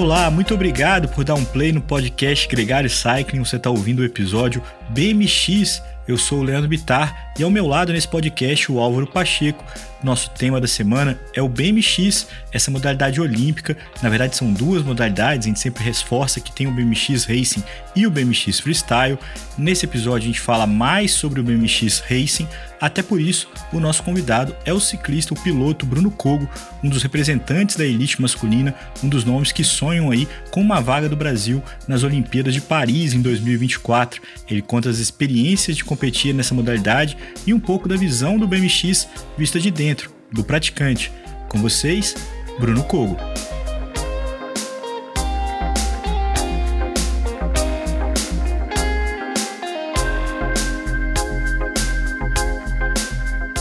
Olá, muito obrigado por dar um play no podcast Gregário Cycling. Você está ouvindo o episódio BMX. Eu sou o Leandro Bitar e ao meu lado nesse podcast o Álvaro Pacheco. Nosso tema da semana é o BMX, essa modalidade olímpica. Na verdade, são duas modalidades, a gente sempre reforça que tem o BMX Racing e o BMX Freestyle. Nesse episódio, a gente fala mais sobre o BMX Racing, até por isso, o nosso convidado é o ciclista, o piloto Bruno Cogo, um dos representantes da elite masculina, um dos nomes que sonham aí com uma vaga do Brasil nas Olimpíadas de Paris em 2024. Ele conta as experiências de competir nessa modalidade e um pouco da visão do BMX vista de dentro, do praticante. Com vocês, Bruno Cogo.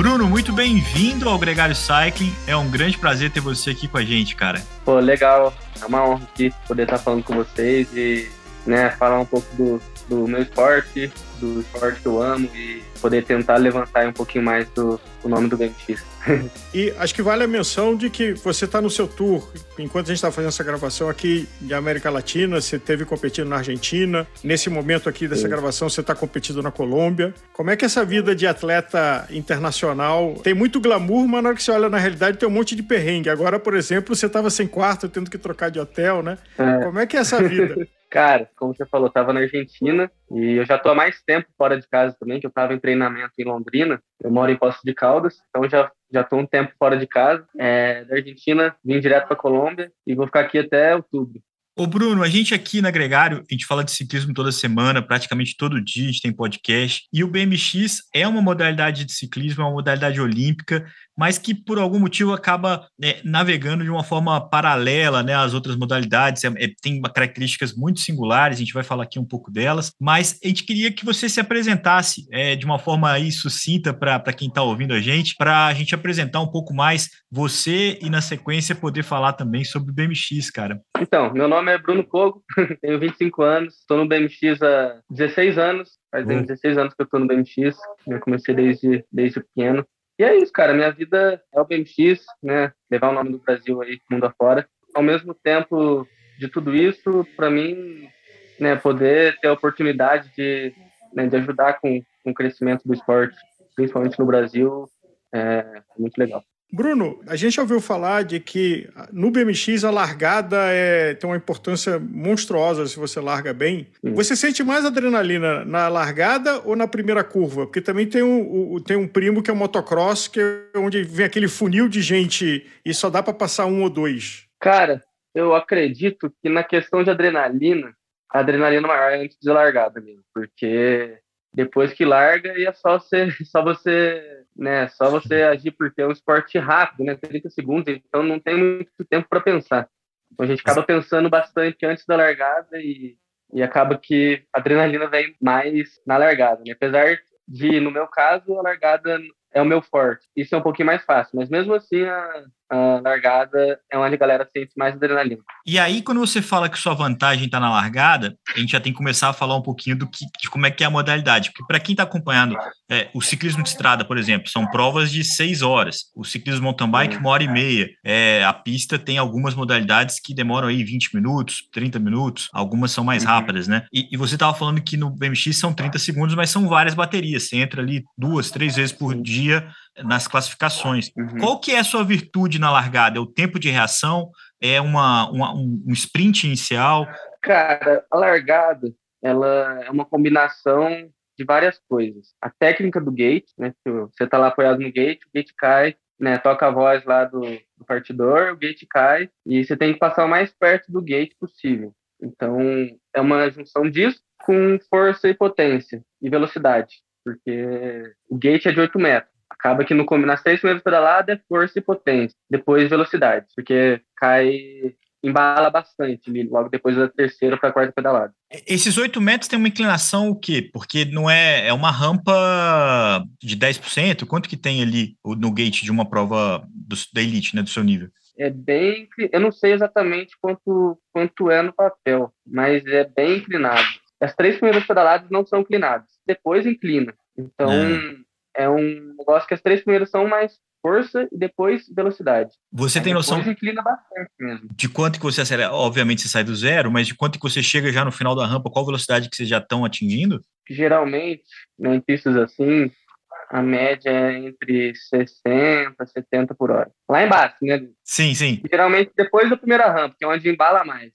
Bruno, muito bem-vindo ao Gregário Cycling. É um grande prazer ter você aqui com a gente, cara. Pô, legal. É uma honra aqui poder estar falando com vocês e né, falar um pouco do, do meu esporte, do esporte que eu amo e poder tentar levantar um pouquinho mais do, o nome do BMX. e acho que vale a menção de que você está no seu tour. Enquanto a gente está fazendo essa gravação aqui de América Latina, você teve competindo na Argentina. Nesse momento aqui dessa Sim. gravação, você está competindo na Colômbia. Como é que essa vida de atleta internacional tem muito glamour, mas na hora que você olha na realidade tem um monte de perrengue. Agora, por exemplo, você estava sem quarto, tendo que trocar de hotel, né? É. Como é que é essa vida? Cara, como você falou, eu tava na Argentina e eu já tô há mais tempo fora de casa também, que eu tava em treinamento em Londrina. Eu moro em Poços de Caldas, então já já tô um tempo fora de casa. É, da Argentina, vim direto para Colômbia e vou ficar aqui até outubro. Ô Bruno, a gente aqui na Gregário, a gente fala de ciclismo toda semana, praticamente todo dia a gente tem podcast, e o BMX é uma modalidade de ciclismo, é uma modalidade olímpica, mas que por algum motivo acaba né, navegando de uma forma paralela né, às outras modalidades, é, é, tem características muito singulares, a gente vai falar aqui um pouco delas, mas a gente queria que você se apresentasse é, de uma forma aí sucinta para quem está ouvindo a gente, para a gente apresentar um pouco mais você e na sequência poder falar também sobre o BMX, cara. Então, meu nome é Bruno Cogo, tenho 25 anos, estou no BMX há 16 anos, faz uhum. 16 anos que eu estou no BMX, eu comecei desde, desde pequeno. E é isso, cara. Minha vida é o BMX, né? Levar o nome do Brasil aí mundo afora. Ao mesmo tempo de tudo isso, para mim, né, poder ter a oportunidade de, né, de ajudar com, com o crescimento do esporte, principalmente no Brasil, é muito legal. Bruno, a gente já ouviu falar de que no BMX a largada é, tem uma importância monstruosa se você larga bem. Você sente mais adrenalina na largada ou na primeira curva? Porque também tem um, tem um primo que é o motocross, que é onde vem aquele funil de gente e só dá para passar um ou dois. Cara, eu acredito que na questão de adrenalina, a adrenalina maior é antes de largada mesmo, porque depois que larga e é só você, só você, né, só você agir porque é um esporte rápido, né, 30 segundos, então não tem muito tempo para pensar. Então a gente acaba pensando bastante antes da largada e, e acaba que a adrenalina vem mais na largada, né? apesar de, no meu caso, a largada é o meu forte. Isso é um pouquinho mais fácil, mas mesmo assim a, a largada é onde a galera sente mais adrenalina. E aí, quando você fala que sua vantagem está na largada, a gente já tem que começar a falar um pouquinho do que, de como é que é a modalidade. Porque para quem está acompanhando, é, o ciclismo de estrada, por exemplo, são provas de seis horas. O ciclismo mountain bike, uma hora e meia. É, a pista tem algumas modalidades que demoram aí 20 minutos, 30 minutos, algumas são mais uhum. rápidas, né? E, e você estava falando que no BMX são 30 segundos, mas são várias baterias. Você entra ali duas, três vezes por dia nas classificações. Uhum. Qual que é a sua virtude na largada? É o tempo de reação? É uma, uma um, um sprint inicial? Cara, a largada ela é uma combinação de várias coisas. A técnica do gate, né? Você está lá apoiado no gate, o gate cai, né? Toca a voz lá do, do partidor, o gate cai e você tem que passar o mais perto do gate possível. Então, é uma junção disso com força e potência e velocidade, porque o gate é de 8 metros. Acaba que no, nas três primeiras pedaladas é força e potência, depois velocidade, porque cai embala bastante logo depois da terceira para a quarta pedalada. Esses 8 metros tem uma inclinação o quê? Porque não é, é uma rampa de 10%? Quanto que tem ali no gate de uma prova do, da elite, né, do seu nível? É bem, eu não sei exatamente quanto, quanto é no papel, mas é bem inclinado. As três primeiras pedaladas não são inclinadas, depois inclina. Então, é. É um negócio que as três primeiras são mais força e depois velocidade. Você Aí tem noção de quanto que você acelera? Obviamente você sai do zero, mas de quanto que você chega já no final da rampa? Qual velocidade que vocês já estão atingindo? Geralmente, em pistas assim, a média é entre 60 e 70 por hora. Lá embaixo, né? Sim, sim. Geralmente depois da primeira rampa, que é onde embala mais.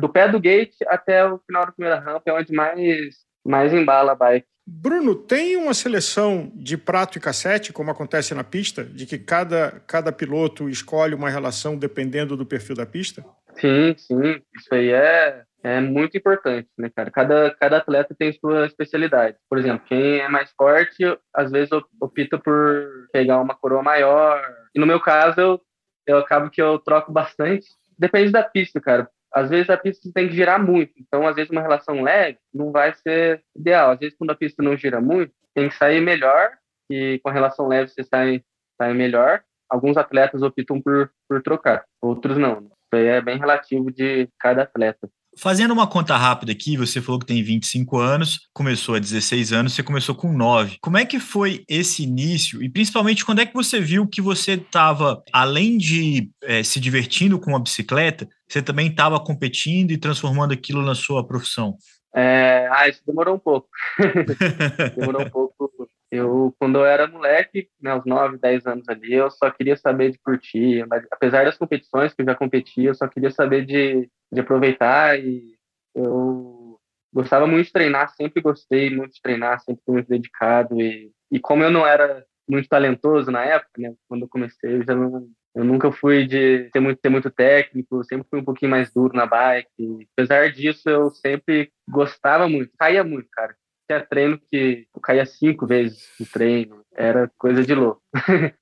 do pé do gate até o final da primeira rampa é onde mais, mais embala a bike. Bruno, tem uma seleção de prato e cassete, como acontece na pista, de que cada, cada piloto escolhe uma relação dependendo do perfil da pista? Sim, sim. Isso aí é, é muito importante, né, cara? Cada, cada atleta tem sua especialidade. Por exemplo, quem é mais forte, às vezes opta por pegar uma coroa maior. E no meu caso, eu, eu acabo que eu troco bastante. Depende da pista, cara às vezes a pista tem que girar muito, então às vezes uma relação leve não vai ser ideal. Às vezes quando a pista não gira muito, tem que sair melhor e com a relação leve você sai, sai melhor. Alguns atletas optam por, por trocar, outros não. Isso aí é bem relativo de cada atleta. Fazendo uma conta rápida aqui, você falou que tem 25 anos, começou a 16 anos, você começou com 9. Como é que foi esse início? E principalmente, quando é que você viu que você estava, além de é, se divertindo com a bicicleta, você também estava competindo e transformando aquilo na sua profissão? É, ah, isso demorou um pouco. demorou um pouco. Eu, quando eu era moleque, né, uns 9, 10 anos ali, eu só queria saber de curtir. Apesar das competições que eu já competia, eu só queria saber de de aproveitar e eu gostava muito de treinar, sempre gostei muito de treinar, sempre fui muito dedicado e, e como eu não era muito talentoso na época, né, quando eu comecei, eu já não eu nunca fui de ter muito, ter muito técnico, sempre fui um pouquinho mais duro na bike. Apesar disso, eu sempre gostava muito, caía muito, cara. Tinha treino que eu caía cinco vezes no treino, era coisa de louco.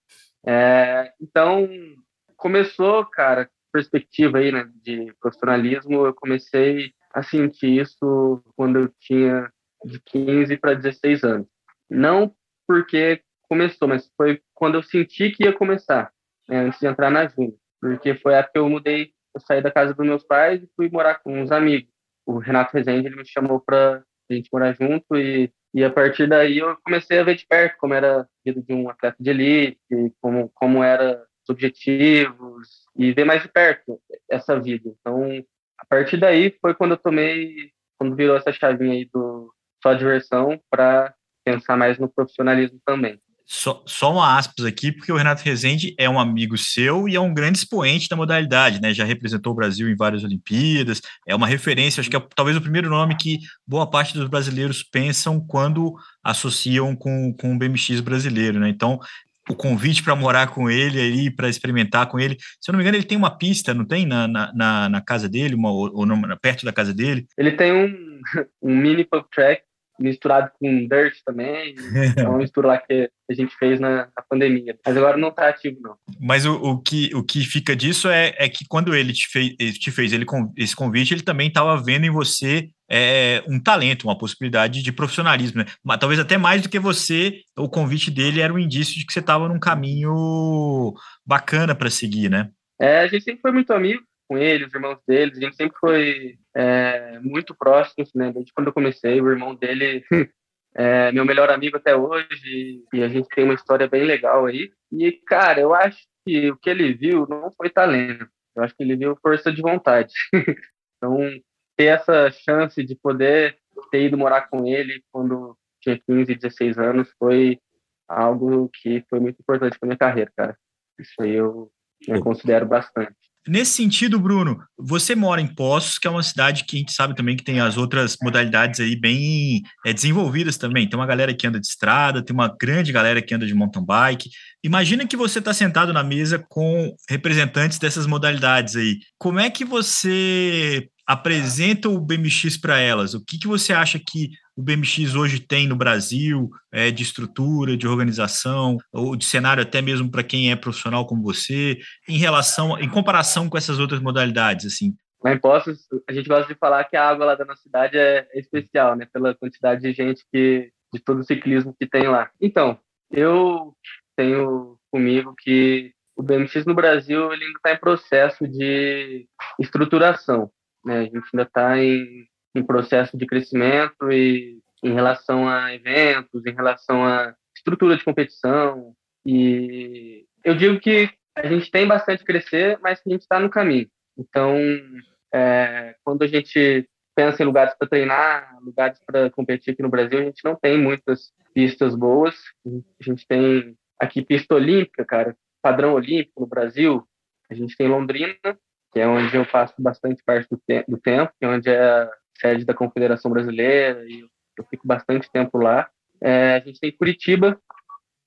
é, então, começou, cara, perspectiva aí, né, de profissionalismo, eu comecei a sentir isso quando eu tinha de 15 para 16 anos. Não porque começou, mas foi quando eu senti que ia começar, né, antes de entrar na Júnior. Porque foi a que eu mudei, eu saí da casa dos meus pais e fui morar com uns amigos. O Renato Rezende, ele me chamou para a gente morar junto e, e a partir daí eu comecei a ver de perto como era a vida de um atleta de elite, como, como era os objetivos e ver mais de perto essa vida. Então, a partir daí foi quando eu tomei, quando virou essa chavinha aí do só diversão para pensar mais no profissionalismo também. Só, só uma aspas aqui, porque o Renato Rezende é um amigo seu e é um grande expoente da modalidade, né? Já representou o Brasil em várias Olimpíadas, é uma referência, acho que é talvez o primeiro nome que boa parte dos brasileiros pensam quando associam com, com o BMX brasileiro, né? Então, o convite para morar com ele ali, para experimentar com ele. Se eu não me engano, ele tem uma pista, não tem? Na, na, na casa dele, uma, ou, ou perto da casa dele? Ele tem um, um mini pub track misturado com dirt também. É uma mistura lá que a gente fez na, na pandemia. Mas agora não está ativo, não. Mas o, o, que, o que fica disso é, é que quando ele te fez, te fez ele, esse convite, ele também estava vendo em você é, um talento, uma possibilidade de profissionalismo. Né? Mas, talvez até mais do que você, o convite dele era um indício de que você estava num caminho bacana para seguir, né? É, a gente sempre foi muito amigo com ele, os irmãos dele, a gente sempre foi é, muito próximos, né? Desde quando eu comecei, o irmão dele é meu melhor amigo até hoje e a gente tem uma história bem legal aí. E, cara, eu acho que o que ele viu não foi talento, eu acho que ele viu força de vontade. então, ter essa chance de poder ter ido morar com ele quando tinha 15, 16 anos foi algo que foi muito importante para minha carreira, cara. Isso aí eu, eu considero bastante. Nesse sentido, Bruno, você mora em Poços, que é uma cidade que a gente sabe também que tem as outras modalidades aí bem é, desenvolvidas também. Tem uma galera que anda de estrada, tem uma grande galera que anda de mountain bike. Imagina que você está sentado na mesa com representantes dessas modalidades aí. Como é que você apresenta o BMX para elas? O que, que você acha que o BMX hoje tem no Brasil, é, de estrutura, de organização, ou de cenário até mesmo para quem é profissional como você, em relação, em comparação com essas outras modalidades, assim? Lá em Poços, a gente gosta de falar que a água lá da nossa cidade é, é especial, né? Pela quantidade de gente que, de todo o ciclismo que tem lá. Então, eu tenho comigo que o BMX no Brasil ele ainda está em processo de estruturação. Né? A gente ainda está em, em processo de crescimento e em relação a eventos, em relação a estrutura de competição. E eu digo que a gente tem bastante crescer, mas a gente está no caminho. Então, é, quando a gente pensa em lugares para treinar, lugares para competir aqui no Brasil, a gente não tem muitas pistas boas. A gente tem aqui pista olímpica, cara, padrão olímpico no Brasil. A gente tem Londrina, que é onde eu passo bastante parte do, te do tempo, que é onde é sede da Confederação Brasileira, e eu fico bastante tempo lá. É, a gente tem Curitiba,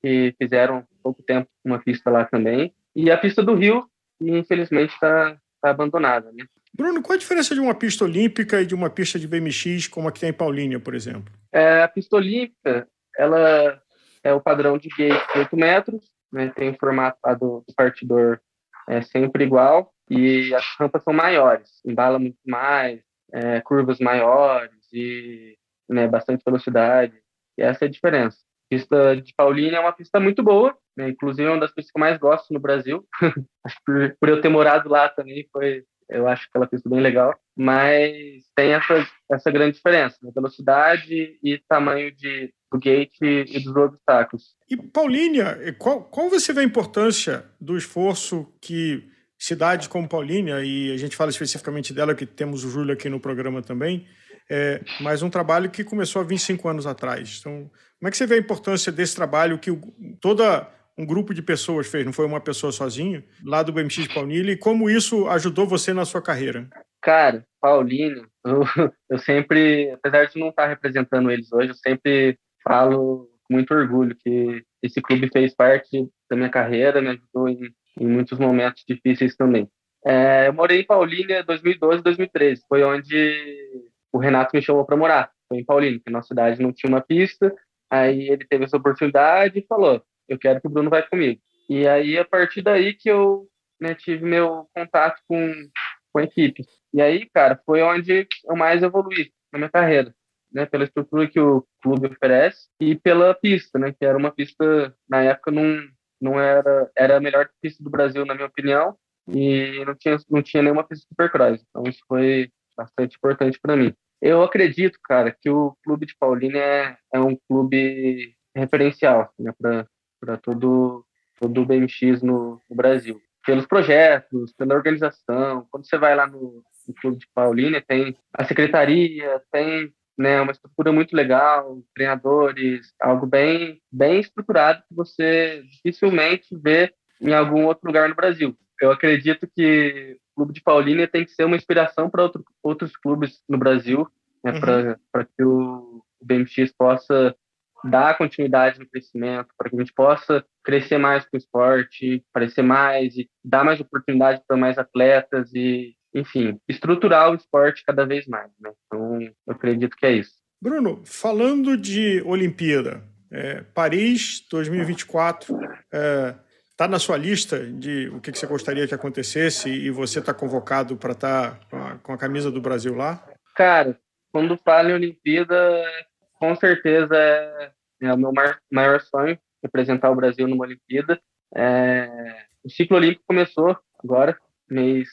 que fizeram pouco tempo uma pista lá também. E a pista do Rio, que infelizmente está tá abandonada. Né? Bruno, qual a diferença de uma pista olímpica e de uma pista de BMX como a que tem em Paulínia, por exemplo? É, a pista olímpica, ela é o padrão de gate de 8 metros, né, tem o formato do, do partidor é sempre igual e as rampas são maiores, embala muito mais, é, curvas maiores e né, bastante velocidade. E essa é a diferença. A pista de Paulínia é uma pista muito boa, né, inclusive é uma das pistas que eu mais gosto no Brasil. por, por eu ter morado lá também, foi eu acho aquela pista bem legal, mas tem essa, essa grande diferença, né? velocidade e tamanho de, do gate e dos obstáculos. E Paulínia, qual, qual você vê a importância do esforço que cidades como Paulínia, e a gente fala especificamente dela, que temos o Júlio aqui no programa também, é, mas um trabalho que começou há 25 anos atrás. Então, como é que você vê a importância desse trabalho que toda um grupo de pessoas fez, não foi uma pessoa sozinha, lá do BMX de Paulínia, e como isso ajudou você na sua carreira? Cara, Paulínia, eu, eu sempre, apesar de não estar representando eles hoje, eu sempre falo com muito orgulho que esse clube fez parte da minha carreira, me ajudou em, em muitos momentos difíceis também. É, eu morei em Paulínia 2012 2013, foi onde o Renato me chamou para morar, foi em Paulínia, que a nossa cidade não tinha uma pista, aí ele teve essa oportunidade e falou, eu quero que o Bruno vai comigo. E aí, a partir daí que eu né, tive meu contato com, com a equipe. E aí, cara, foi onde eu mais evolui na minha carreira, né, pela estrutura que o clube oferece e pela pista, né, que era uma pista, na época, não, não era, era a melhor pista do Brasil, na minha opinião, e não tinha, não tinha nenhuma pista supercross. Então, isso foi bastante importante para mim. Eu acredito, cara, que o clube de Paulínia é, é um clube referencial né, para todo, todo o BMX no, no, Brasil. Pelos projetos, pela organização. Quando você vai lá no, no Clube de Paulínia, tem a secretaria, tem né, uma estrutura muito legal, treinadores, algo bem, bem estruturado que você dificilmente vê em algum outro lugar no Brasil. Eu acredito que o Clube de Paulínia tem que ser uma inspiração para outro, outros clubes no Brasil, né, uhum. para que o BMX possa dar continuidade no crescimento, para que a gente possa crescer mais com o esporte, aparecer mais e dar mais oportunidade para mais atletas e, enfim, estruturar o esporte cada vez mais. Né? Então, eu acredito que é isso. Bruno, falando de Olimpíada, é, Paris 2024 está é, tá na sua lista de o que, que, você gostaria que acontecesse e você está convocado para estar tá com, a, com a camisa do Brasil lá? Cara, quando fala em Olimpíada, com certeza é, é o meu maior sonho representar o Brasil numa Olimpíada. É, o ciclo olímpico começou agora, mês,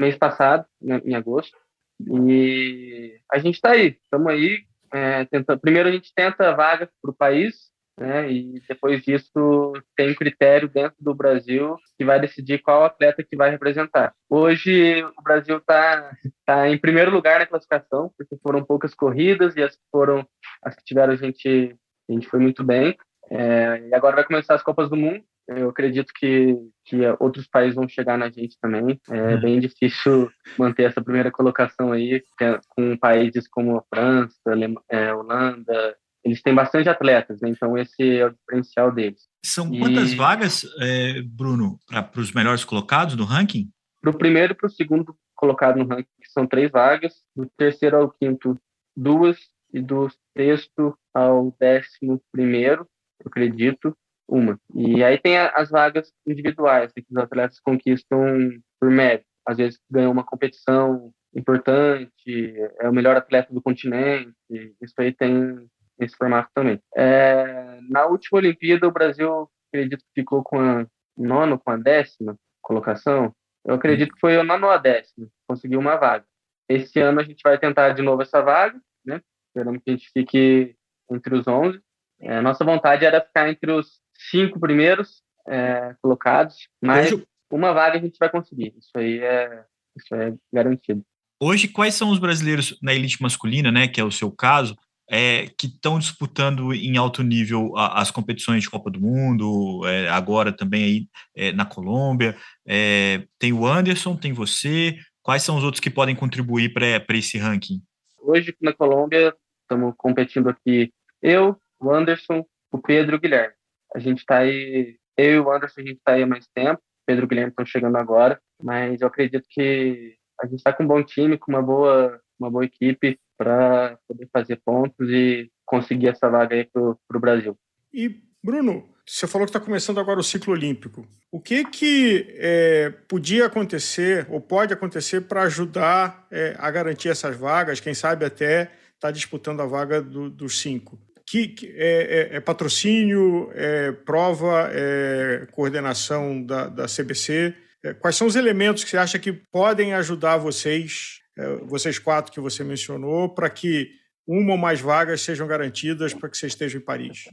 mês passado, né, em agosto, e a gente está aí, estamos aí. É, tentando, primeiro a gente tenta vaga para o país, né, e depois disso tem critério dentro do Brasil que vai decidir qual atleta que vai representar. Hoje o Brasil está tá em primeiro lugar na classificação, porque foram poucas corridas e as que foram as que tiveram a gente a gente foi muito bem. É, e agora vai começar as Copas do Mundo. Eu acredito que, que outros países vão chegar na gente também. É uhum. bem difícil manter essa primeira colocação aí, é com países como a França, a é, Holanda. Eles têm bastante atletas, né? então esse é o diferencial deles. São quantas e... vagas, é, Bruno, para os melhores colocados no ranking? Para o primeiro e para o segundo colocado no ranking são três vagas. Do terceiro ao quinto, duas e do sexto ao décimo primeiro, eu acredito, uma. E aí tem as vagas individuais, que os atletas conquistam por mérito. Às vezes ganham uma competição importante, é o melhor atleta do continente, isso aí tem esse formato também. É, na última Olimpíada, o Brasil, acredito que ficou com a nono, com a décima colocação. Eu acredito que foi o nono ou a décima, conseguiu uma vaga. Esse ano a gente vai tentar de novo essa vaga, né? Esperamos que a gente fique entre os 11. É, nossa vontade era ficar entre os cinco primeiros é, colocados, mas Hoje... uma vaga a gente vai conseguir. Isso aí é, isso é garantido. Hoje, quais são os brasileiros na elite masculina, né, que é o seu caso, é, que estão disputando em alto nível a, as competições de Copa do Mundo, é, agora também aí é, na Colômbia? É, tem o Anderson, tem você. Quais são os outros que podem contribuir para esse ranking? Hoje, na Colômbia, estamos competindo aqui eu, o Anderson, o Pedro e o Guilherme. A gente está aí, eu e o Anderson, a gente está aí há mais tempo. Pedro e Guilherme estão chegando agora, mas eu acredito que a gente está com um bom time, com uma boa, uma boa equipe para poder fazer pontos e conseguir essa vaga aí para o Brasil. E, Bruno, você falou que está começando agora o ciclo olímpico. O que que é, podia acontecer ou pode acontecer para ajudar é, a garantir essas vagas? Quem sabe até estar tá disputando a vaga do, dos cinco que, que é, é, é, patrocínio, é prova, é coordenação da, da CBC. É, quais são os elementos que você acha que podem ajudar vocês, é, vocês quatro que você mencionou, para que uma ou mais vagas sejam garantidas para que você esteja em Paris?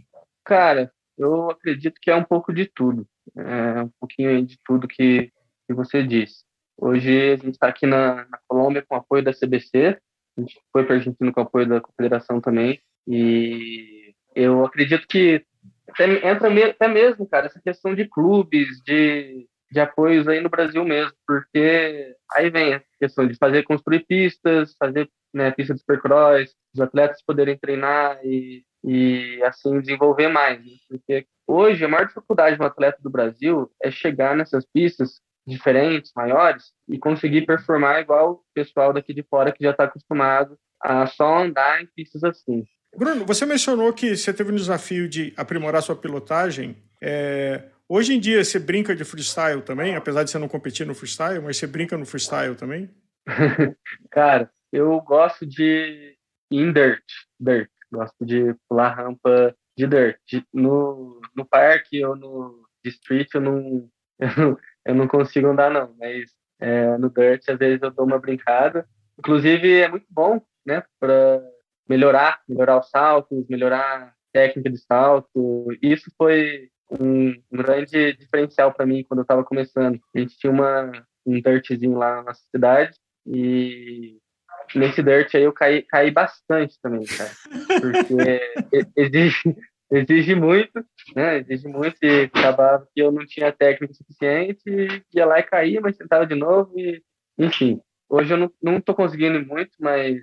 Cara, eu acredito que é um pouco de tudo. É um pouquinho de tudo que, que você disse. Hoje a gente está aqui na, na Colômbia com apoio da CBC, a gente foi para a Argentina com apoio da Confederação também. E eu acredito que até, entra me, até mesmo, cara, essa questão de clubes, de, de apoios aí no Brasil mesmo, porque aí vem a questão de fazer, construir pistas, fazer né, pista de supercross, os atletas poderem treinar e, e assim desenvolver mais. Né? Porque hoje a maior dificuldade de um atleta do Brasil é chegar nessas pistas diferentes, maiores, e conseguir performar igual o pessoal daqui de fora que já está acostumado a só andar em pistas assim. Bruno, você mencionou que você teve um desafio de aprimorar sua pilotagem. É, hoje em dia você brinca de freestyle também, apesar de você não competir no freestyle, mas você brinca no freestyle também? Cara, eu gosto de in dirt, dirt. Gosto de pular rampa de dirt. No, no parque ou no street eu não, eu não, consigo andar não, mas é, no dirt às vezes eu dou uma brincada. Inclusive é muito bom, né, para melhorar, melhorar os saltos, melhorar a técnica de salto. Isso foi um, grande diferencial para mim quando eu estava começando. A gente tinha uma, um dirtzinho lá na nossa cidade e nesse dirt aí eu caí, caí bastante também, cara. Porque exige, exige muito, né? Exige muito e acabava que eu não tinha técnica suficiente, ia lá e caía, mas tentava de novo e, enfim. Hoje eu não, não tô conseguindo muito, mas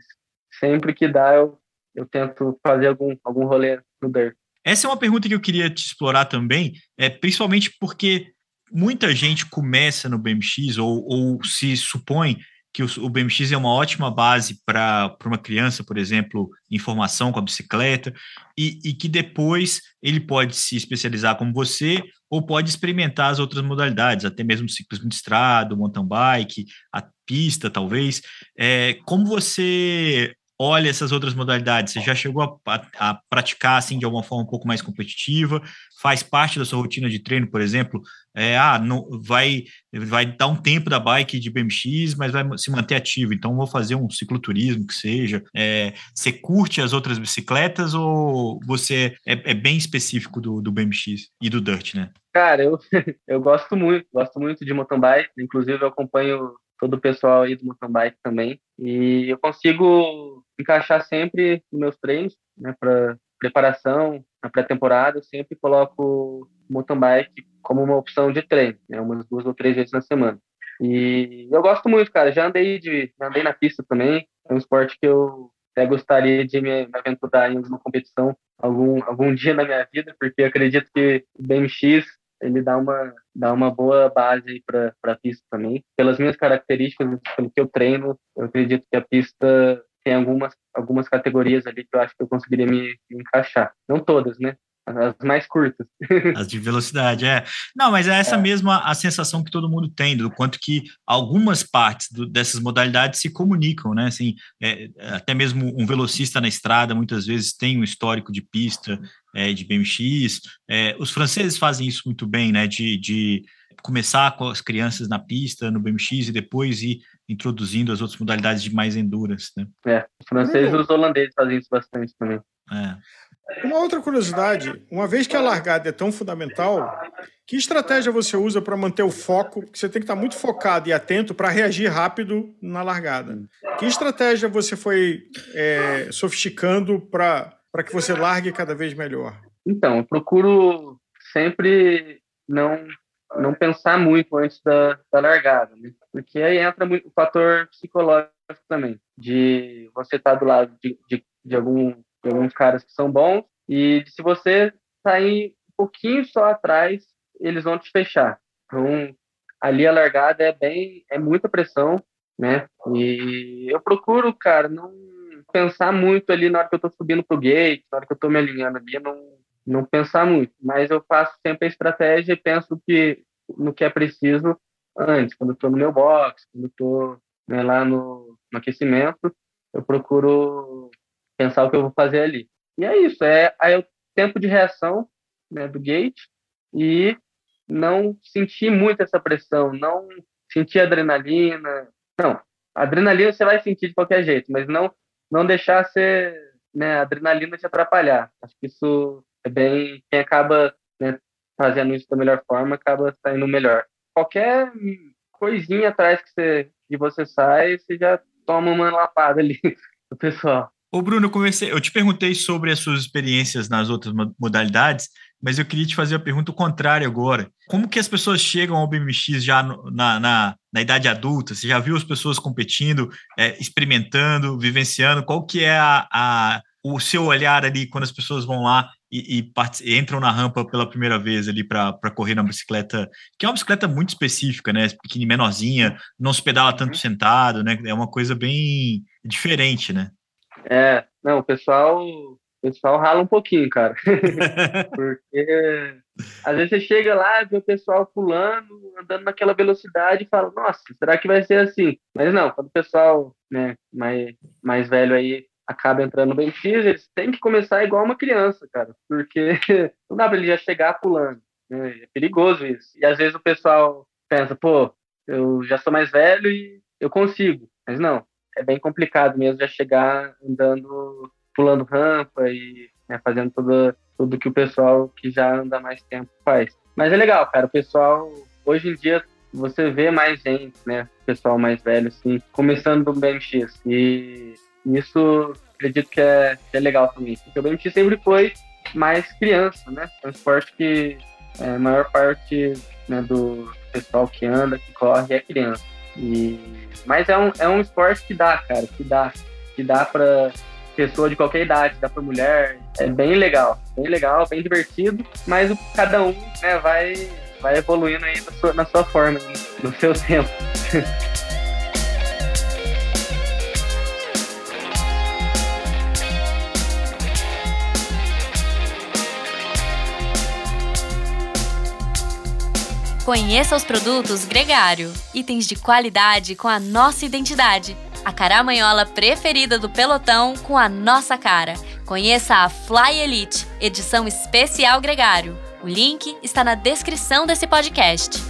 sempre que dá, eu, eu tento fazer algum, algum rolê no dirt. Essa é uma pergunta que eu queria te explorar também, é, principalmente porque muita gente começa no BMX ou, ou se supõe que o, BMX é uma ótima base para uma criança, por exemplo, em formação com a bicicleta, e, e, que depois ele pode se especializar como você ou pode experimentar as outras modalidades, até mesmo ciclismo de estrada, mountain bike, a pista, talvez. É, como você olha essas outras modalidades? Você já chegou a, a, a, praticar assim de alguma forma um pouco mais competitiva? Faz parte da sua rotina de treino, por exemplo? É, ah, não, vai, vai dar um tempo da bike de BMX, mas vai se manter ativo. Então, vou fazer um cicloturismo que seja. É, você curte as outras bicicletas ou você é, é bem específico do, do BMX e do Dirt, né? Cara, eu, eu gosto muito, gosto muito de mountain bike. Inclusive, eu acompanho todo o pessoal aí do mountain bike também. E eu consigo encaixar sempre nos meus treinos, né, para preparação, na pré-temporada, eu sempre coloco mountain bike como uma opção de treino, né, umas duas ou três vezes na semana. E eu gosto muito, cara. Já andei de, já andei na pista também. É um esporte que eu até gostaria de me, aventurar em alguma competição algum algum dia na minha vida, porque acredito que o BMX ele dá uma, dá uma boa base para a pista também. Pelas minhas características, pelo que eu treino, eu acredito que a pista tem algumas, algumas categorias ali que eu acho que eu conseguiria me, me encaixar. Não todas, né? As mais curtas. As de velocidade, é. Não, mas é essa é. mesma a sensação que todo mundo tem, do quanto que algumas partes do, dessas modalidades se comunicam, né? Assim, é, até mesmo um velocista na estrada muitas vezes tem um histórico de pista, é, de BMX. É, os franceses fazem isso muito bem, né? De, de começar com as crianças na pista, no BMX, e depois ir introduzindo as outras modalidades de mais endurance, né? É, os franceses e os holandeses fazem isso bastante também. É. Uma outra curiosidade, uma vez que a largada é tão fundamental, que estratégia você usa para manter o foco? Porque você tem que estar muito focado e atento para reagir rápido na largada. Que estratégia você foi é, sofisticando para que você largue cada vez melhor? Então, eu procuro sempre não não pensar muito antes da, da largada, né? porque aí entra muito o fator psicológico também, de você estar tá do lado de, de, de, algum, de alguns caras que são bons e se você sair um pouquinho só atrás, eles vão te fechar. Então, ali a largada é bem, é muita pressão, né? E eu procuro, cara, não pensar muito ali na hora que eu tô subindo pro gate, na hora que eu tô me alinhando ali, não não pensar muito, mas eu faço sempre a estratégia e penso que no que é preciso antes, quando estou no meu box, quando estou né, lá no, no, aquecimento, eu procuro pensar o que eu vou fazer ali. E é isso, é aí o tempo de reação né, do gate e não sentir muito essa pressão, não sentir adrenalina. Não, adrenalina você vai sentir de qualquer jeito, mas não não deixar ser né, adrenalina te atrapalhar. Acho que isso é bem quem acaba né, fazendo isso da melhor forma acaba saindo melhor. Qualquer coisinha atrás que você, que você sai, você já toma uma lapada ali do pessoal. Ô Bruno, eu, comecei, eu te perguntei sobre as suas experiências nas outras modalidades, mas eu queria te fazer a pergunta contrária agora. Como que as pessoas chegam ao BMX já no, na, na, na, idade adulta? Você já viu as pessoas competindo, é, experimentando, vivenciando? Qual que é a, a, o seu olhar ali quando as pessoas vão lá e, e entram na rampa pela primeira vez ali para correr na bicicleta, que é uma bicicleta muito específica, né? Pequena, menorzinha, não se pedala tanto uhum. sentado, né? É uma coisa bem diferente, né? É, não, o pessoal, o pessoal rala um pouquinho, cara. Porque às vezes você chega lá, vê o pessoal pulando, andando naquela velocidade e fala, nossa, será que vai ser assim? Mas não, quando o pessoal né, mais, mais velho aí acaba entrando bem BMX, eles têm que começar igual uma criança, cara, porque não dá pra ele já chegar pulando. Né? É perigoso isso. E às vezes o pessoal pensa, pô, eu já sou mais velho e eu consigo. Mas não, é bem complicado mesmo já chegar andando, pulando rampa e né, fazendo tudo, tudo que o pessoal que já anda mais tempo faz. Mas é legal, cara, o pessoal, hoje em dia, você vê mais gente, né, pessoal mais velho, assim, começando do BMX. E isso acredito que é, que é legal também, porque o BMX sempre foi mais criança, né? É um esporte que é, a maior parte né, do pessoal que anda, que corre, é criança. E, mas é um, é um esporte que dá, cara, que dá, que dá para pessoa de qualquer idade, dá para mulher. É bem legal, bem legal, bem divertido, mas o, cada um né, vai, vai evoluindo aí na sua, na sua forma, no seu tempo. Conheça os produtos Gregário, itens de qualidade com a nossa identidade. A caramanhola preferida do pelotão com a nossa cara. Conheça a Fly Elite, edição especial Gregário. O link está na descrição desse podcast.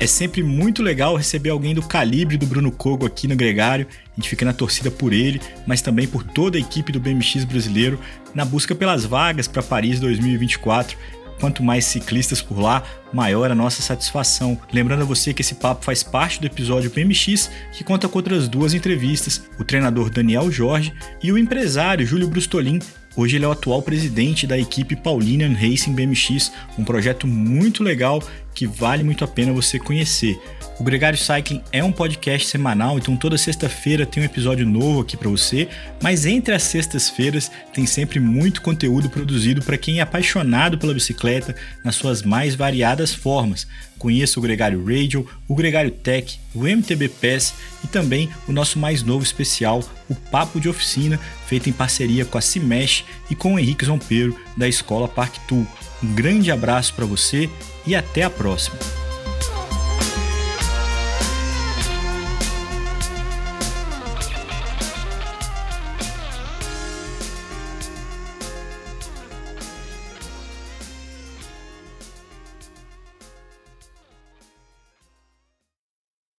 É sempre muito legal receber alguém do calibre do Bruno Kogo aqui no Gregário. A gente fica na torcida por ele, mas também por toda a equipe do BMX brasileiro na busca pelas vagas para Paris 2024 Quanto mais ciclistas por lá, maior a nossa satisfação. Lembrando a você que esse papo faz parte do episódio PMX, que conta com outras duas entrevistas, o treinador Daniel Jorge e o empresário Júlio Brustolin. Hoje ele é o atual presidente da equipe Paulinian Racing BMX, um projeto muito legal que vale muito a pena você conhecer. O Gregário Cycling é um podcast semanal, então toda sexta-feira tem um episódio novo aqui para você, mas entre as sextas-feiras tem sempre muito conteúdo produzido para quem é apaixonado pela bicicleta nas suas mais variadas formas. Conheça o Gregário Radio, o Gregário Tech, o MTB Pass e também o nosso mais novo especial, o Papo de Oficina, feito em parceria com a Cimesh e com o Henrique Zompeiro da Escola Parque Tool. Um grande abraço para você e até a próxima!